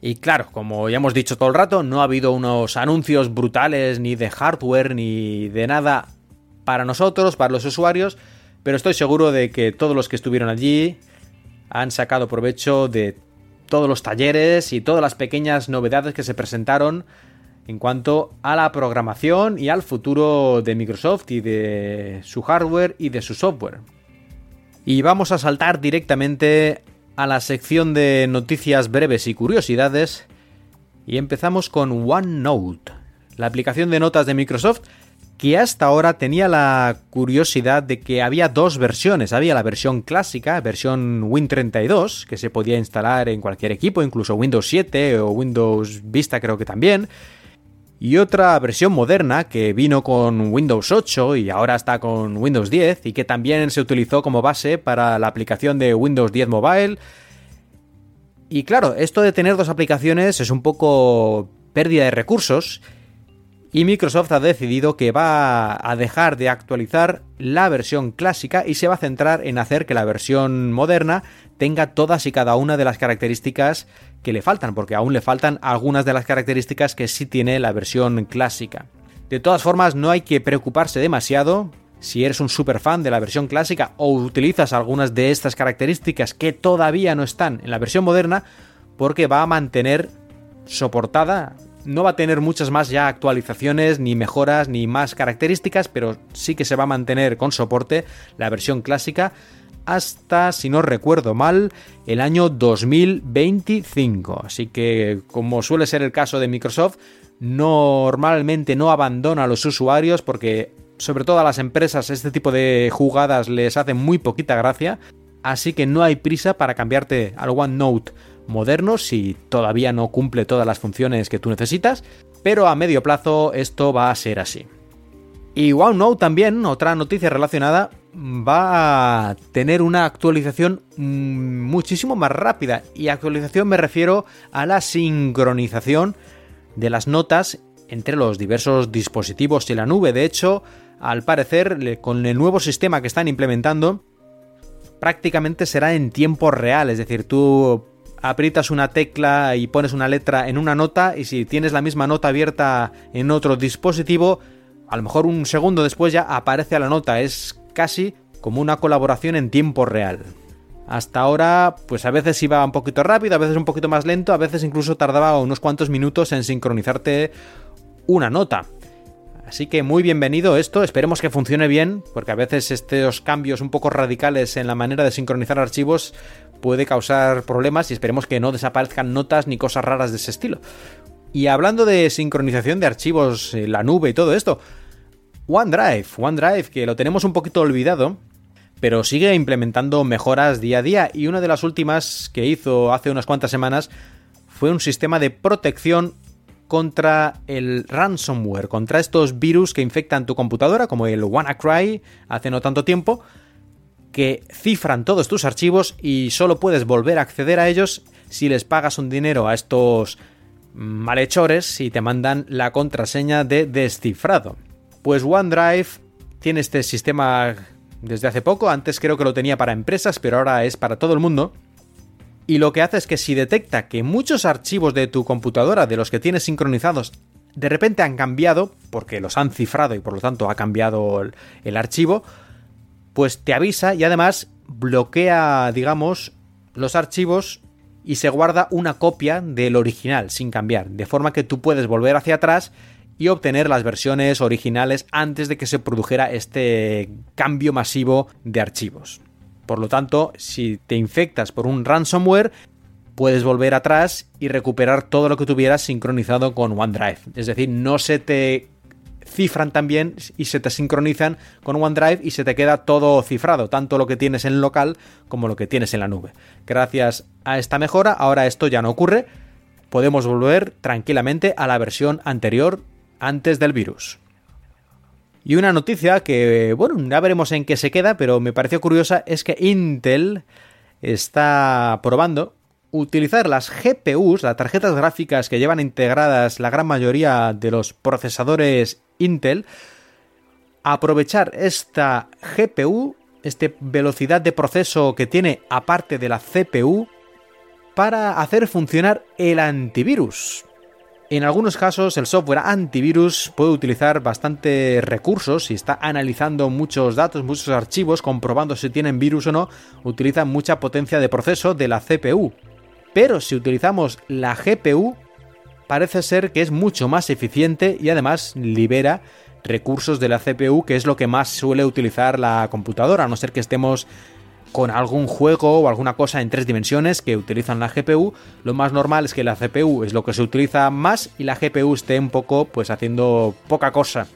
y claro, como ya hemos dicho todo el rato, no ha habido unos anuncios brutales ni de hardware ni de nada para nosotros, para los usuarios, pero estoy seguro de que todos los que estuvieron allí han sacado provecho de todos los talleres y todas las pequeñas novedades que se presentaron en cuanto a la programación y al futuro de Microsoft y de su hardware y de su software. Y vamos a saltar directamente a la sección de noticias breves y curiosidades y empezamos con OneNote, la aplicación de notas de Microsoft que hasta ahora tenía la curiosidad de que había dos versiones. Había la versión clásica, versión Win32, que se podía instalar en cualquier equipo, incluso Windows 7 o Windows Vista creo que también y otra versión moderna que vino con Windows 8 y ahora está con Windows 10 y que también se utilizó como base para la aplicación de Windows 10 Mobile. Y claro, esto de tener dos aplicaciones es un poco pérdida de recursos y Microsoft ha decidido que va a dejar de actualizar la versión clásica y se va a centrar en hacer que la versión moderna tenga todas y cada una de las características que le faltan, porque aún le faltan algunas de las características que sí tiene la versión clásica. De todas formas, no hay que preocuparse demasiado si eres un super fan de la versión clásica o utilizas algunas de estas características que todavía no están en la versión moderna, porque va a mantener soportada. No va a tener muchas más ya actualizaciones, ni mejoras, ni más características, pero sí que se va a mantener con soporte la versión clásica hasta, si no recuerdo mal, el año 2025. Así que, como suele ser el caso de Microsoft, normalmente no abandona a los usuarios porque, sobre todo a las empresas, este tipo de jugadas les hace muy poquita gracia. Así que no hay prisa para cambiarte al OneNote moderno si todavía no cumple todas las funciones que tú necesitas, pero a medio plazo esto va a ser así. Y OneNote también, otra noticia relacionada, va a tener una actualización mm, muchísimo más rápida. Y actualización me refiero a la sincronización de las notas entre los diversos dispositivos y la nube. De hecho, al parecer, con el nuevo sistema que están implementando, prácticamente será en tiempo real. Es decir, tú aprietas una tecla y pones una letra en una nota y si tienes la misma nota abierta en otro dispositivo, a lo mejor un segundo después ya aparece la nota. Es casi como una colaboración en tiempo real. Hasta ahora, pues a veces iba un poquito rápido, a veces un poquito más lento, a veces incluso tardaba unos cuantos minutos en sincronizarte una nota. Así que muy bienvenido esto, esperemos que funcione bien, porque a veces estos cambios un poco radicales en la manera de sincronizar archivos puede causar problemas y esperemos que no desaparezcan notas ni cosas raras de ese estilo. Y hablando de sincronización de archivos, la nube y todo esto, OneDrive, OneDrive, que lo tenemos un poquito olvidado, pero sigue implementando mejoras día a día y una de las últimas que hizo hace unas cuantas semanas fue un sistema de protección contra el ransomware, contra estos virus que infectan tu computadora, como el WannaCry hace no tanto tiempo, que cifran todos tus archivos y solo puedes volver a acceder a ellos si les pagas un dinero a estos malhechores y te mandan la contraseña de descifrado. Pues OneDrive tiene este sistema desde hace poco, antes creo que lo tenía para empresas, pero ahora es para todo el mundo. Y lo que hace es que si detecta que muchos archivos de tu computadora, de los que tienes sincronizados, de repente han cambiado, porque los han cifrado y por lo tanto ha cambiado el, archivo, pues te avisa y además bloquea, digamos, los archivos y se guarda una copia del original sin cambiar, de forma que tú puedes volver hacia atrás y obtener las versiones originales antes de que se produjera este cambio masivo de archivos. Por lo tanto, si te infectas por un ransomware, puedes volver atrás y recuperar todo lo que tuvieras sincronizado con OneDrive. Es decir, no se te cifran también y se te sincronizan con OneDrive y se te queda todo cifrado, tanto lo que tienes en local como lo que tienes en la nube. Gracias a esta mejora, ahora esto ya no ocurre. Podemos volver tranquilamente a la versión anterior antes del virus. Y una noticia que, bueno, ya veremos en qué se queda, pero me pareció curiosa, es que Intel está probando utilizar las GPUs, las tarjetas gráficas que llevan integradas la gran mayoría de los procesadores Intel, aprovechar esta GPU, esta velocidad de proceso que tiene aparte de la CPU, para hacer funcionar el antivirus. En algunos casos el software antivirus puede utilizar bastante recursos y está analizando muchos datos, muchos archivos, comprobando si tienen virus o no, utiliza mucha potencia de proceso de la CPU. Pero si utilizamos la GPU, parece ser que es mucho más eficiente y además libera recursos de la CPU, que es lo que más suele utilizar la computadora, a no ser que estemos con algún juego o alguna cosa en tres dimensiones que utilizan la GPU, lo más normal es que la CPU es lo que se utiliza más y la GPU esté un poco pues haciendo poca cosa.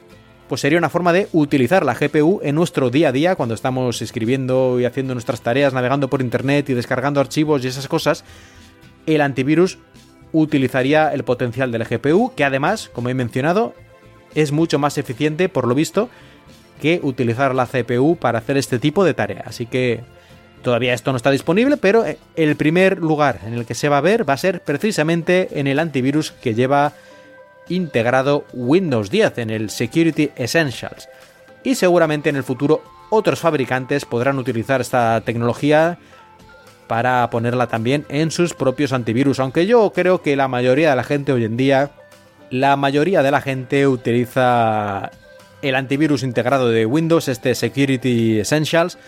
Pues sería una forma de utilizar la GPU en nuestro día a día cuando estamos escribiendo y haciendo nuestras tareas, navegando por internet y descargando archivos y esas cosas. El antivirus utilizaría el potencial de la GPU, que además, como he mencionado, es mucho más eficiente, por lo visto, que utilizar la CPU para hacer este tipo de tareas. Así que todavía esto no está disponible, pero el primer lugar en el que se va a ver va a ser precisamente en el antivirus que lleva integrado Windows 10, en el Security Essentials. Y seguramente en el futuro otros fabricantes podrán utilizar esta tecnología para ponerla también en sus propios antivirus, aunque yo creo que la mayoría de la gente hoy en día la mayoría de la gente utiliza el antivirus integrado de Windows, este Security Essentials,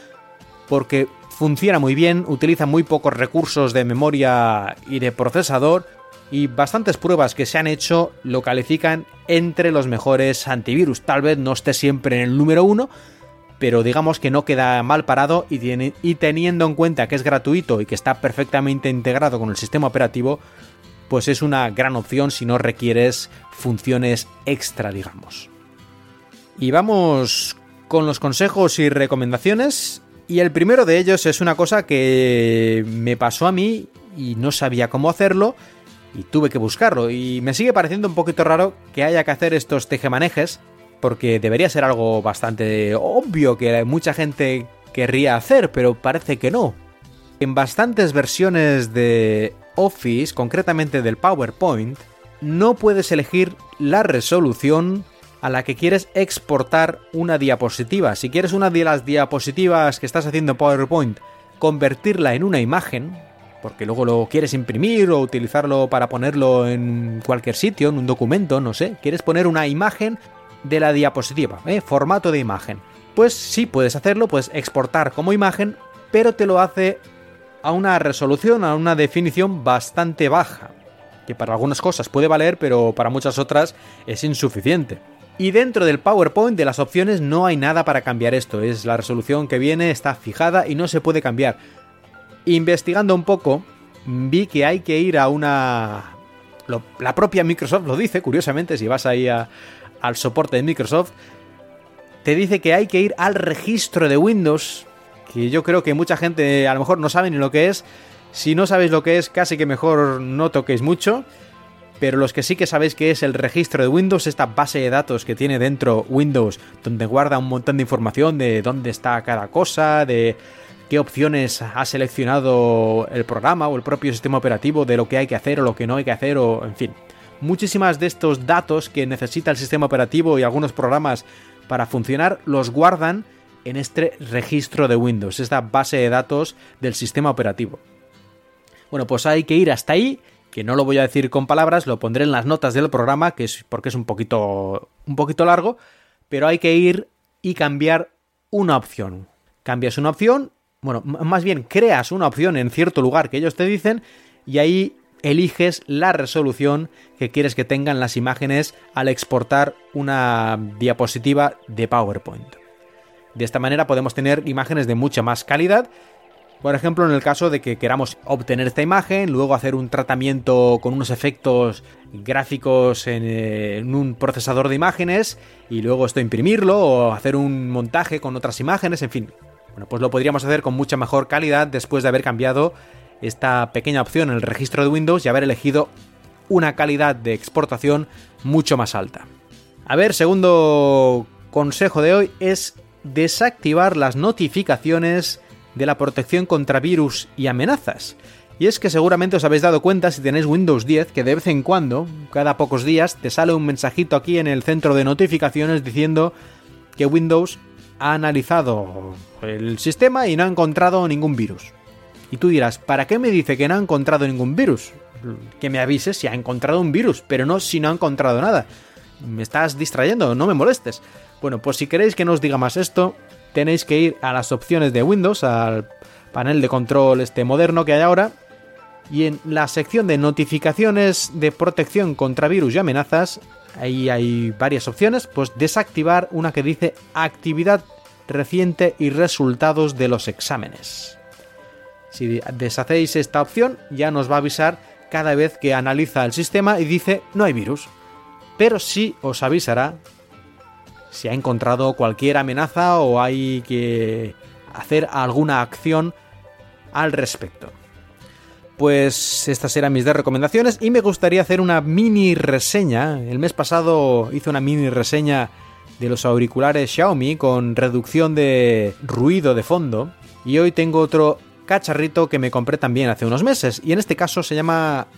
porque funciona muy bien, utiliza muy pocos recursos de memoria y de procesador y bastantes pruebas que se han hecho lo califican entre los mejores antivirus. Tal vez no esté siempre en el número uno, pero digamos que no queda mal parado y, y teniendo en cuenta que es gratuito y que está perfectamente integrado con el sistema operativo, pues es una gran opción si no requieres funciones extra, digamos. Y vamos con los consejos y recomendaciones. Y el primero de ellos es una cosa que me pasó a mí y no sabía cómo hacerlo y tuve que buscarlo. Y me sigue pareciendo un poquito raro que haya que hacer estos tejemanejes porque debería ser algo bastante obvio que mucha gente querría hacer, pero parece que no. En bastantes versiones de Office, concretamente del PowerPoint, no puedes elegir la resolución a la que quieres exportar una diapositiva. Si quieres una de las diapositivas que estás haciendo en PowerPoint, convertirla en una imagen, porque luego lo quieres imprimir o utilizarlo para ponerlo en cualquier sitio, en un documento, no sé, quieres poner una imagen de la diapositiva, ¿eh? formato de imagen. Pues sí, puedes hacerlo, puedes exportar como imagen, pero te lo hace a una resolución, a una definición bastante baja, que para algunas cosas puede valer, pero para muchas otras es insuficiente. Y dentro del PowerPoint de las opciones no hay nada para cambiar esto, es la resolución que viene, está fijada y no se puede cambiar. Investigando un poco, vi que hay que ir a una... la propia Microsoft lo dice, curiosamente, si vas ahí a, al soporte de Microsoft, te dice que hay que ir al registro de Windows, que yo creo que mucha gente a lo mejor no sabe ni lo que es. Si no sabéis lo que es, casi que mejor no toquéis mucho. Pero los que sí que sabéis que es el registro de Windows, esta base de datos que tiene dentro Windows, donde guarda un montón de información de dónde está cada cosa, de qué opciones ha seleccionado el programa o el propio sistema operativo, de lo que hay que hacer o lo que no hay que hacer, o en fin muchísimas de estos datos que necesita el sistema operativo y algunos programas para funcionar los guardan en este registro de Windows, esta base de datos del sistema operativo. Bueno, pues hay que ir hasta ahí, que no lo voy a decir con palabras, lo pondré en las notas del programa, que es porque es un poquito un poquito largo, pero hay que ir y cambiar una opción. Cambias una opción, bueno, más bien creas una opción en cierto lugar que ellos te dicen y ahí eliges la resolución que quieres que tengan las imágenes al exportar una diapositiva de PowerPoint. De esta manera podemos tener imágenes de mucha más calidad. Por ejemplo, en el caso de que queramos obtener esta imagen, luego hacer un tratamiento con unos efectos gráficos en, eh, un procesador de imágenes y luego esto imprimirlo o hacer un montaje con otras imágenes, en fin. Bueno, pues lo podríamos hacer con mucha mejor calidad después de haber cambiado esta pequeña opción en el registro de Windows y haber elegido una calidad de exportación mucho más alta. A ver, segundo consejo de hoy es desactivar las notificaciones de la protección contra virus y amenazas. Y es que seguramente os habéis dado cuenta si tenéis Windows 10 que de vez en cuando, cada pocos días, te sale un mensajito aquí en el centro de notificaciones diciendo que Windows ha analizado el sistema y no ha encontrado ningún virus. Y tú dirás, ¿para qué me dice que no ha encontrado ningún virus? Que me avise si ha encontrado un virus, pero no si no ha encontrado nada. Me estás distrayendo, no me molestes. Bueno, pues si queréis que no os diga más esto, tenéis que ir a las opciones de Windows, al panel de control este moderno que hay ahora, y en la sección de notificaciones de protección contra virus y amenazas, ahí hay varias opciones, pues desactivar una que dice actividad reciente y resultados de los exámenes. Si deshacéis esta opción, ya nos va a avisar cada vez que analiza el sistema y dice no hay virus. Pero sí os avisará si ha encontrado cualquier amenaza o hay que hacer alguna acción al respecto. Pues estas eran mis dos recomendaciones y me gustaría hacer una mini reseña. El mes pasado hice una mini reseña de los auriculares Xiaomi con reducción de ruido de fondo y hoy tengo otro cacharrito que me compré también hace unos meses. Y en este caso se llama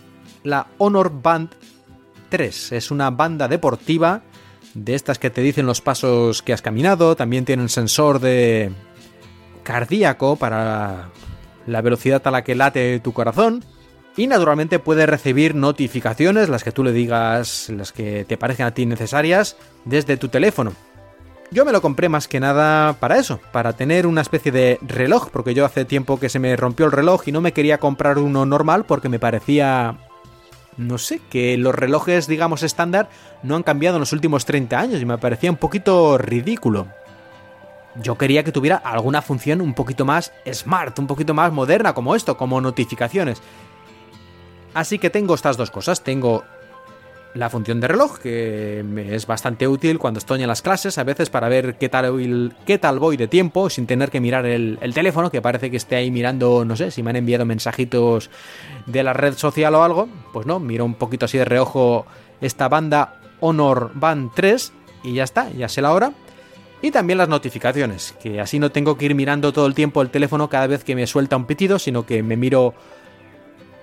la Honor Band 3. Es una banda deportiva de estas que te dicen los pasos que has caminado. También tiene un sensor de cardíaco para la velocidad a la que late tu corazón. Y naturalmente puede recibir notificaciones, las que tú le digas, las que te parezcan a ti necesarias, desde tu teléfono. Yo me lo compré más que nada para eso, para tener una especie de reloj, porque yo hace tiempo que se me rompió el reloj y no me quería comprar uno normal porque me parecía... No sé, que los relojes, digamos, estándar no han cambiado en los últimos 30 años y me parecía un poquito ridículo. Yo quería que tuviera alguna función un poquito más smart, un poquito más moderna como esto, como notificaciones. Así que tengo estas dos cosas. Tengo la función de reloj, que es bastante útil cuando estoy en las clases, a veces para ver qué tal, qué tal voy de tiempo, sin tener que mirar el, teléfono, que parece que esté ahí mirando, no sé, si me han enviado mensajitos de la red social o algo, pues no, miro un poquito así de reojo esta banda Honor Band 3 y ya está, ya sé la hora. Y también las notificaciones, que así no tengo que ir mirando todo el tiempo el teléfono cada vez que me suelta un pitido, sino que me miro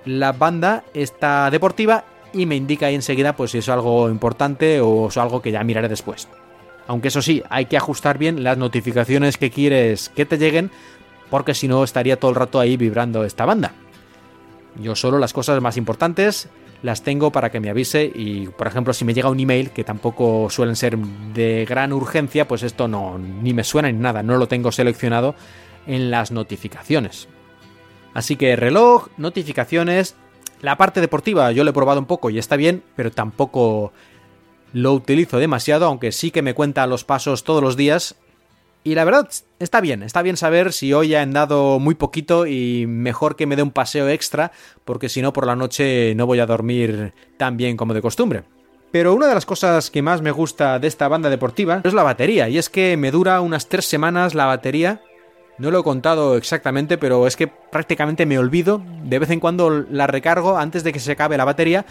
la banda, esta deportiva, y me indica ahí enseguida pues si es algo importante o es algo que ya miraré después. Aunque eso sí, hay que ajustar bien las notificaciones que quieres que te lleguen, porque si no estaría todo el rato ahí vibrando esta banda. Yo solo las cosas más importantes las tengo para que me avise y por ejemplo si me llega un email que tampoco suelen ser de gran urgencia pues esto no ni me suena ni nada no lo tengo seleccionado en las notificaciones así que reloj notificaciones la parte deportiva yo lo he probado un poco y está bien, pero tampoco lo utilizo demasiado, aunque sí que me cuenta los pasos todos los días. Y la verdad, está bien, está bien saber si hoy he andado muy poquito y mejor que me dé un paseo extra, porque si no por la noche no voy a dormir tan bien como de costumbre. Pero una de las cosas que más me gusta de esta banda deportiva es la batería, y es que me dura unas tres semanas la batería no lo he contado exactamente, pero es que prácticamente me olvido. De vez en cuando la recargo antes de que se acabe la batería.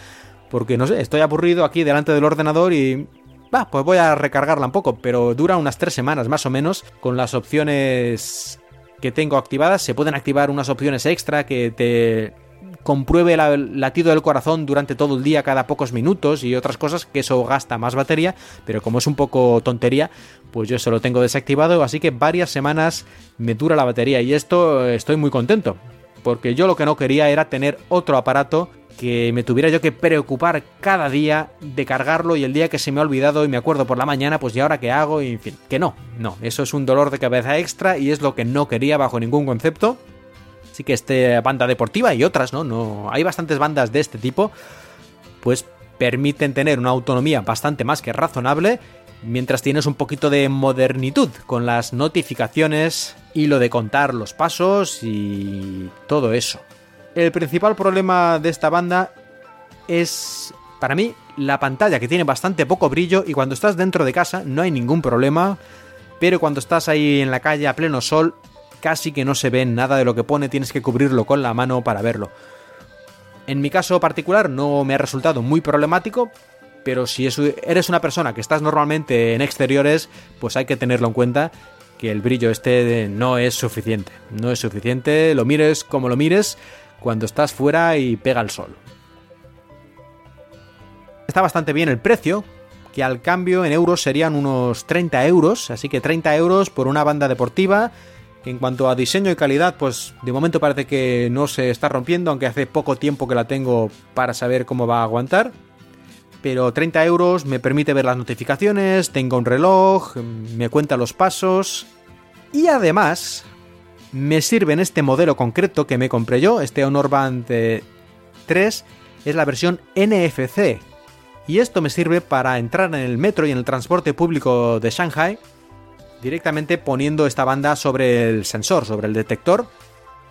Porque no sé, estoy aburrido aquí delante del ordenador y. Va, pues voy a recargarla un poco. Pero dura unas tres semanas más o menos. Con las opciones que tengo activadas. Se pueden activar unas opciones extra que te compruebe el latido del corazón durante todo el día cada pocos minutos y otras cosas que eso gasta más batería, pero como es un poco tontería, pues yo eso lo tengo desactivado, así que varias semanas me dura la batería y esto estoy muy contento, porque yo lo que no quería era tener otro aparato que me tuviera yo que preocupar cada día de cargarlo y el día que se me ha olvidado y me acuerdo por la mañana, pues ya ahora qué hago? Y en fin, que no, no, eso es un dolor de cabeza extra y es lo que no quería bajo ningún concepto. Así que esta banda deportiva y otras, ¿no? no hay bastantes bandas de este tipo, pues permiten tener una autonomía bastante más que razonable mientras tienes un poquito de modernitud con las notificaciones y lo de contar los pasos y todo eso. El principal problema de esta banda es, para mí, la pantalla que tiene bastante poco brillo y cuando estás dentro de casa no hay ningún problema, pero cuando estás ahí en la calle a pleno sol casi que no se ve nada de lo que pone, tienes que cubrirlo con la mano para verlo. En mi caso particular no me ha resultado muy problemático, pero si eres una persona que estás normalmente en exteriores, pues hay que tenerlo en cuenta que el brillo este no es suficiente. No es suficiente, lo mires como lo mires, cuando estás fuera y pega el sol. Está bastante bien el precio, que al cambio en euros serían unos 30 euros, así que 30 euros por una banda deportiva en cuanto a diseño y calidad, pues de momento parece que no se está rompiendo, aunque hace poco tiempo que la tengo para saber cómo va a aguantar. Pero 30 euros me permite ver las notificaciones, tengo un reloj, me cuenta los pasos y además me sirve en este modelo concreto que me compré yo, este Honor Band 3, es la versión NFC. Y esto me sirve para entrar en el metro y en el transporte público de Shanghai directamente poniendo esta banda sobre el sensor, sobre el detector.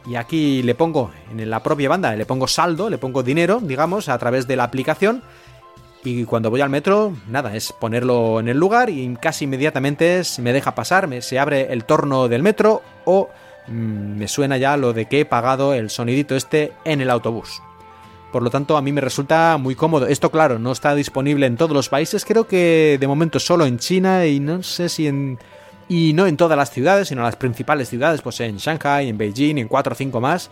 Y aquí le pongo en la propia banda, le pongo saldo, le pongo dinero, digamos, a través de la aplicación. Y cuando voy al metro, nada, es ponerlo en el lugar y casi inmediatamente me deja pasar, se abre el torno del metro o mm, me suena ya lo de que he pagado el sonidito este en el autobús. Por lo tanto, a mí me resulta muy cómodo. Esto, claro, no está disponible en todos los países, creo que de momento solo en China y no sé si en y no en todas las ciudades, sino en las principales ciudades, pues en Shanghai, en Beijing, en 4 o 5 más,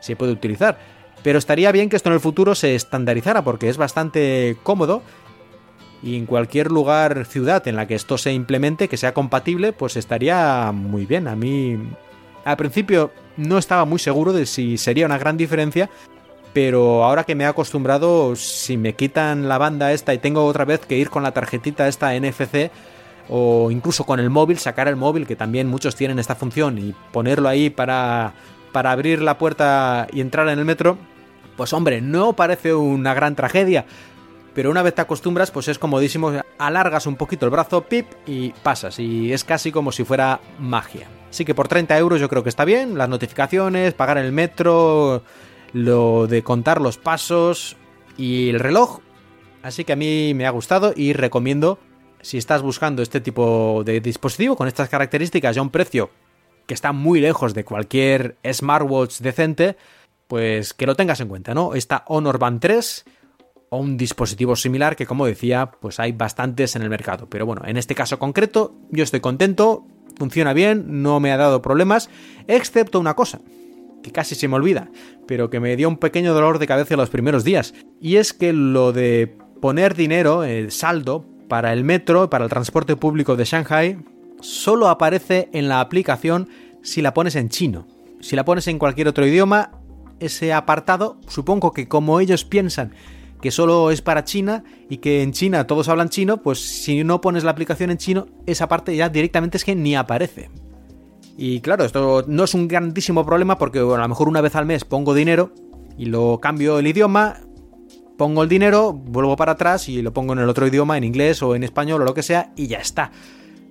se puede utilizar. Pero estaría bien que esto en el futuro se estandarizara porque es bastante cómodo y en cualquier lugar, ciudad en la que esto se implemente, que sea compatible, pues estaría muy bien. A mí, al principio no estaba muy seguro de si sería una gran diferencia, pero ahora que me he acostumbrado, si me quitan la banda esta y tengo otra vez que ir con la tarjetita esta NFC o incluso con el móvil, sacar el móvil, que también muchos tienen esta función, y ponerlo ahí para, para abrir la puerta y entrar en el metro, pues hombre, no parece una gran tragedia, pero una vez te acostumbras, pues es comodísimo, alargas un poquito el brazo, pip, y pasas, y es casi como si fuera magia. Así que por 30 euros yo creo que está bien, las notificaciones, pagar el metro, lo de contar los pasos y el reloj. Así que a mí me ha gustado y recomiendo, si estás buscando este tipo de dispositivo con estas características y a un precio que está muy lejos de cualquier smartwatch decente, pues que lo tengas en cuenta, ¿no? Esta Honor Band 3 o un dispositivo similar que como decía, pues hay bastantes en el mercado. Pero bueno, en este caso concreto yo estoy contento, funciona bien, no me ha dado problemas, excepto una cosa, que casi se me olvida, pero que me dio un pequeño dolor de cabeza los primeros días, y es que lo de poner dinero, el saldo, para el metro, para el transporte público de Shanghai, solo aparece en la aplicación si la pones en chino. Si la pones en cualquier otro idioma, ese apartado, supongo que como ellos piensan que solo es para China y que en China todos hablan chino, pues si no pones la aplicación en chino, esa parte ya directamente es que ni aparece. Y claro, esto no es un grandísimo problema porque a lo mejor una vez al mes pongo dinero y lo cambio el idioma, pongo el dinero, vuelvo para atrás y lo pongo en el otro idioma, en inglés o en español o lo que sea, y ya está.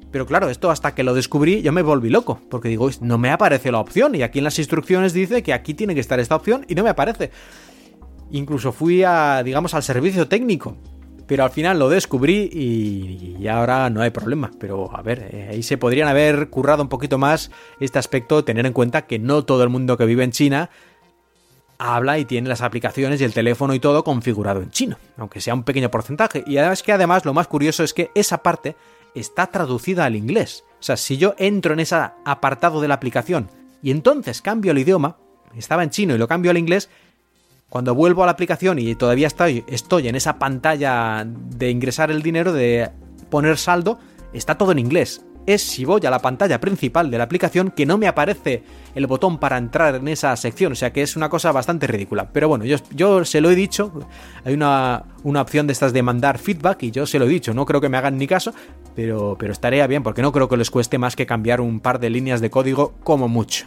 Pero claro, esto hasta que lo descubrí yo me volví loco, porque digo, no me aparece la opción, y aquí en las instrucciones dice que aquí tiene que estar esta opción y no me aparece. Incluso fui a, digamos, al servicio técnico. Pero al final lo descubrí y, ahora no hay problema. Pero a ver, eh, ahí se podrían haber currado un poquito más este aspecto, tener en cuenta que no todo el mundo que vive en China habla y tiene las aplicaciones y el teléfono y todo configurado en chino, aunque sea un pequeño porcentaje. Y además que además lo más curioso es que esa parte está traducida al inglés. O sea, si yo entro en ese apartado de la aplicación y entonces cambio el idioma, estaba en chino y lo cambio al inglés, cuando vuelvo a la aplicación y todavía estoy, estoy en esa pantalla de ingresar el dinero, de poner saldo, está todo en inglés. Es si voy a la pantalla principal de la aplicación que no me aparece el botón para entrar en esa sección, o sea que es una cosa bastante ridícula. Pero bueno, yo, se lo he dicho, hay una, una opción de estas de mandar feedback y yo se lo he dicho, no creo que me hagan ni caso, pero, pero estaría bien porque no creo que les cueste más que cambiar un par de líneas de código como mucho.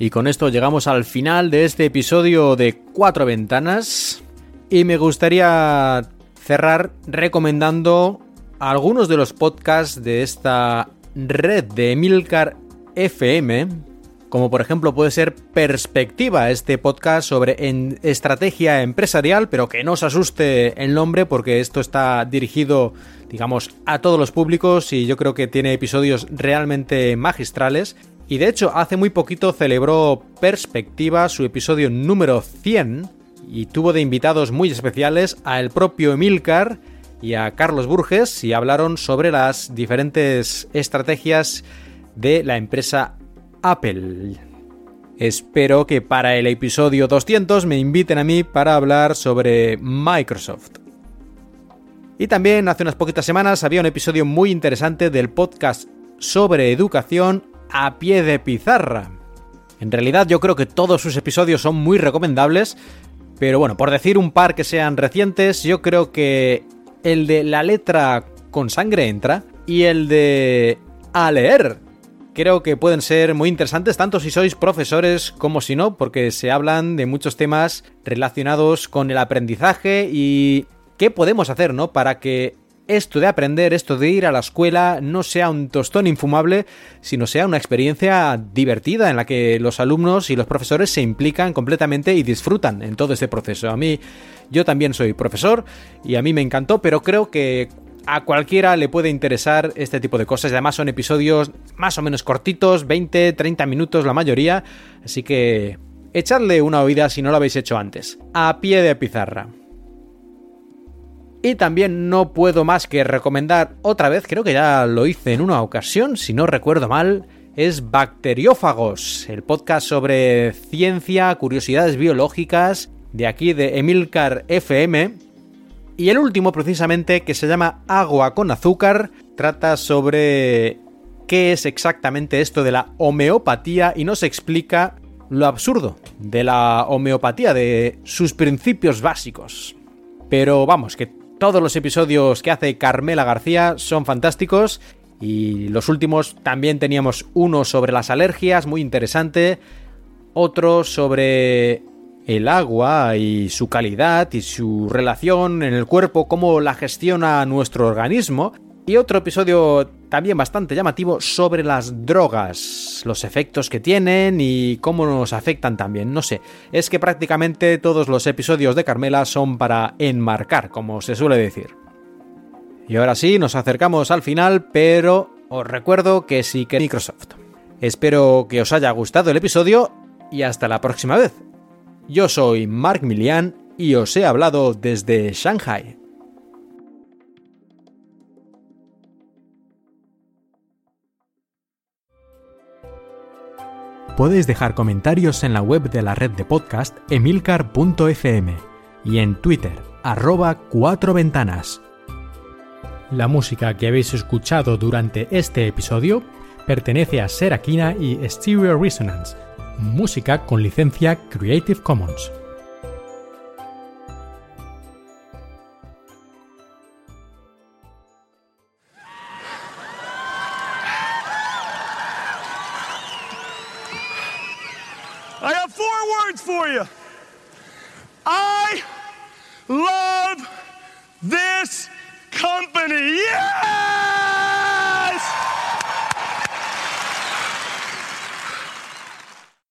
Y con esto llegamos al final de este episodio de Cuatro Ventanas. Y me gustaría cerrar recomendando algunos de los podcasts de esta red de Emilcar FM, como por ejemplo puede ser Perspectiva, este podcast sobre estrategia empresarial, pero que no os asuste el nombre porque esto está dirigido, digamos, a todos los públicos y yo creo que tiene episodios realmente magistrales. Y de hecho, hace muy poquito celebró Perspectiva su episodio número 100 y tuvo de invitados muy especiales a el propio Emilcar y a Carlos Burges y hablaron sobre las diferentes estrategias de la empresa Apple. Espero que para el episodio 200 me inviten a mí para hablar sobre Microsoft. Y también hace unas poquitas semanas había un episodio muy interesante del podcast sobre educación a pie de pizarra. En realidad yo creo que todos sus episodios son muy recomendables, pero bueno, por decir un par que sean recientes, yo creo que el de la letra con sangre entra y el de a leer. Creo que pueden ser muy interesantes tanto si sois profesores como si no, porque se hablan de muchos temas relacionados con el aprendizaje y qué podemos hacer, ¿no? Para que esto de aprender, esto de ir a la escuela, no sea un tostón infumable, sino sea una experiencia divertida en la que los alumnos y los profesores se implican completamente y disfrutan en todo este proceso. A mí, yo también soy profesor y a mí me encantó, pero creo que a cualquiera le puede interesar este tipo de cosas. Además son episodios más o menos cortitos, 20, 30 minutos la mayoría, así que echadle una oída si no lo habéis hecho antes. A pie de pizarra. Y también no puedo más que recomendar otra vez, creo que ya lo hice en una ocasión, si no recuerdo mal, es Bacteriófagos, el podcast sobre ciencia, curiosidades biológicas de aquí de Emilcar FM. Y el último precisamente, que se llama Agua con azúcar, trata sobre qué es exactamente esto de la homeopatía y nos explica lo absurdo de la homeopatía, de sus principios básicos. Pero vamos, que todos los episodios que hace Carmela García son fantásticos y los últimos también teníamos uno sobre las alergias, muy interesante, otro sobre el agua y su calidad y su relación en el cuerpo, cómo la gestiona nuestro organismo, y otro episodio también bastante llamativo sobre las drogas, los efectos que tienen y cómo nos afectan también. No sé, es que prácticamente todos los episodios de Carmela son para enmarcar, como se suele decir. Y ahora sí, nos acercamos al final, pero os recuerdo que sí que Microsoft. Espero que os haya gustado el episodio y hasta la próxima vez. Yo soy Mark Milian y os he hablado desde Shanghai. Podéis dejar comentarios en la web de la red de podcast emilcar.fm y en Twitter, arroba cuatro ventanas. La música que habéis escuchado durante este episodio pertenece a Serakina y Stereo Resonance, música con licencia Creative Commons. Words for you. I love this company. Yeah!